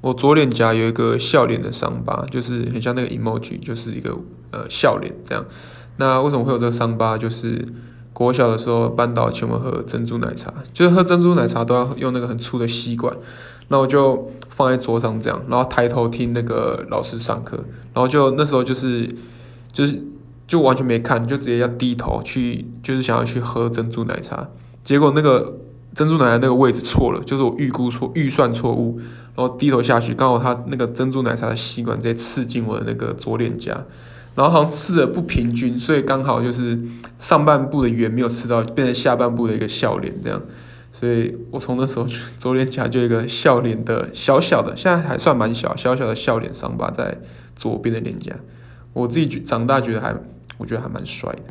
我左脸颊有一个笑脸的伤疤，就是很像那个 emoji，就是一个呃笑脸这样。那为什么会有这个伤疤？就是国小的时候，班导请我喝珍珠奶茶，就是喝珍珠奶茶都要用那个很粗的吸管，那我就放在桌上这样，然后抬头听那个老师上课，然后就那时候就是就是就完全没看，就直接要低头去，就是想要去喝珍珠奶茶，结果那个。珍珠奶茶那个位置错了，就是我预估错、预算错误，然后低头下去，刚好它那个珍珠奶茶的吸管直接刺进我的那个左脸颊，然后好像刺的不平均，所以刚好就是上半部的圆没有刺到，变成下半部的一个笑脸这样，所以我从那时候左脸颊就一个笑脸的小小的，现在还算蛮小，小小的笑脸伤疤在左边的脸颊，我自己觉长大觉得还，我觉得还蛮帅的。